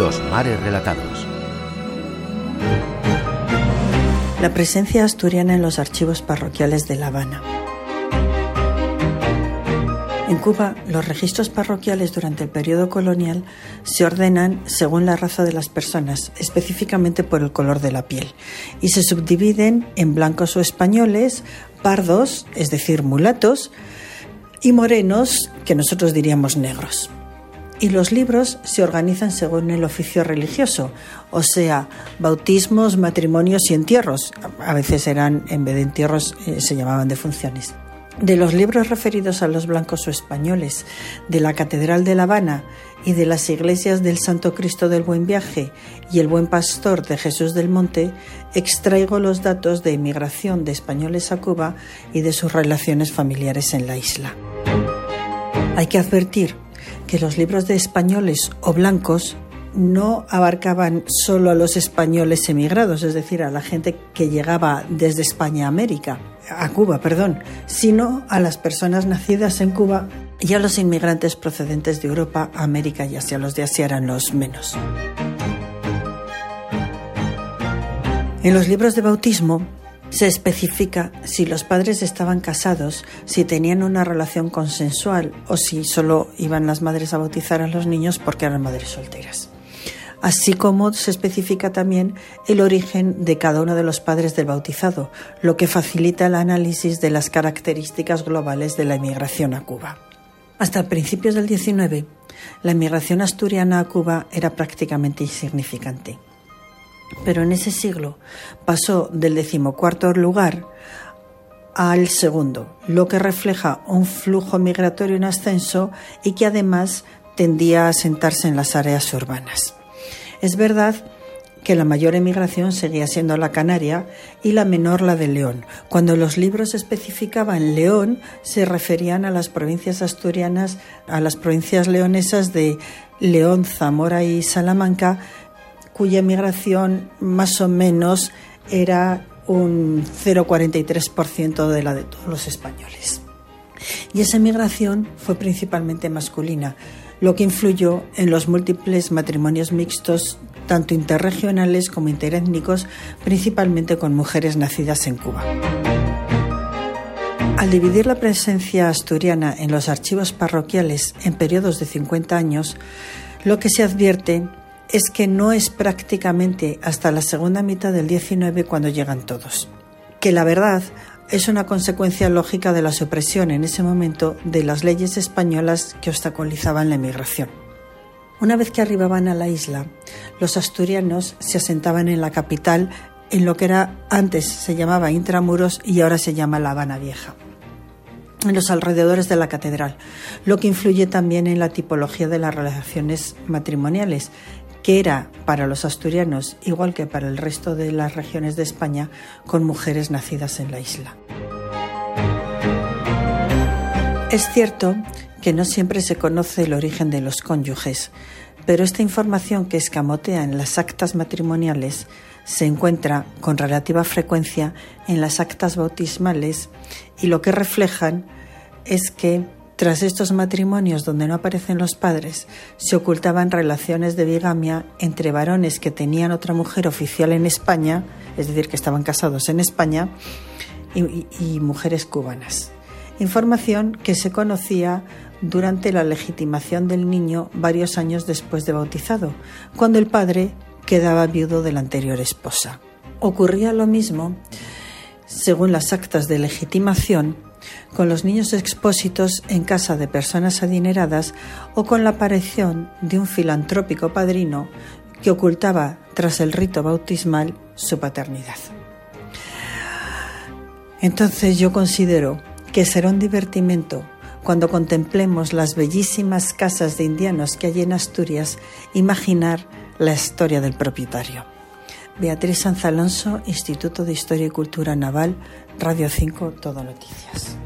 Mares Relatados. La presencia asturiana en los archivos parroquiales de La Habana. En Cuba, los registros parroquiales durante el periodo colonial se ordenan según la raza de las personas, específicamente por el color de la piel, y se subdividen en blancos o españoles, pardos, es decir, mulatos, y morenos, que nosotros diríamos negros. Y los libros se organizan según el oficio religioso, o sea, bautismos, matrimonios y entierros. A veces eran, en vez de entierros, eh, se llamaban defunciones. De los libros referidos a los blancos o españoles, de la Catedral de La Habana y de las iglesias del Santo Cristo del Buen Viaje y el Buen Pastor de Jesús del Monte, extraigo los datos de inmigración de españoles a Cuba y de sus relaciones familiares en la isla. Hay que advertir que los libros de españoles o blancos no abarcaban solo a los españoles emigrados, es decir, a la gente que llegaba desde España a América, a Cuba, perdón, sino a las personas nacidas en Cuba y a los inmigrantes procedentes de Europa, América y Asia. Los de Asia eran los menos. En los libros de bautismo se especifica si los padres estaban casados, si tenían una relación consensual o si solo iban las madres a bautizar a los niños porque eran madres solteras así como se especifica también el origen de cada uno de los padres del bautizado, lo que facilita el análisis de las características globales de la inmigración a Cuba. Hasta principios del XIX, la inmigración asturiana a Cuba era prácticamente insignificante. Pero en ese siglo pasó del decimocuarto lugar al segundo, lo que refleja un flujo migratorio en ascenso y que además tendía a asentarse en las áreas urbanas. Es verdad que la mayor emigración seguía siendo la canaria y la menor la de León. Cuando los libros especificaban León, se referían a las provincias asturianas, a las provincias leonesas de León, Zamora y Salamanca, cuya emigración más o menos era un 0,43% de la de todos los españoles. Y esa emigración fue principalmente masculina lo que influyó en los múltiples matrimonios mixtos, tanto interregionales como interétnicos, principalmente con mujeres nacidas en Cuba. Al dividir la presencia asturiana en los archivos parroquiales en periodos de 50 años, lo que se advierte es que no es prácticamente hasta la segunda mitad del 19 cuando llegan todos. Que la verdad es una consecuencia lógica de la supresión en ese momento de las leyes españolas que obstaculizaban la emigración. Una vez que arribaban a la isla, los asturianos se asentaban en la capital, en lo que era antes se llamaba Intramuros y ahora se llama La Habana Vieja en los alrededores de la catedral, lo que influye también en la tipología de las relaciones matrimoniales, que era para los asturianos, igual que para el resto de las regiones de España, con mujeres nacidas en la isla. Es cierto que no siempre se conoce el origen de los cónyuges, pero esta información que escamotea en las actas matrimoniales se encuentra con relativa frecuencia en las actas bautismales y lo que reflejan es que tras estos matrimonios donde no aparecen los padres, se ocultaban relaciones de bigamia entre varones que tenían otra mujer oficial en España, es decir, que estaban casados en España, y, mujeres cubanas. Información que se conocía durante la legitimación del niño varios años después de bautizado, cuando el padre quedaba viudo de la anterior esposa. Ocurría lo mismo, según las actas de legitimación, con los niños expósitos en casa de personas adineradas o con la aparición de un filantrópico padrino que ocultaba tras el rito bautismal su paternidad. Entonces yo considero que será un divertimento cuando contemplemos las bellísimas casas de indianos que hay en Asturias, imaginar la historia del propietario. Beatriz Sanz Alonso, Instituto de Historia y Cultura Naval, Radio 5, Todo Noticias.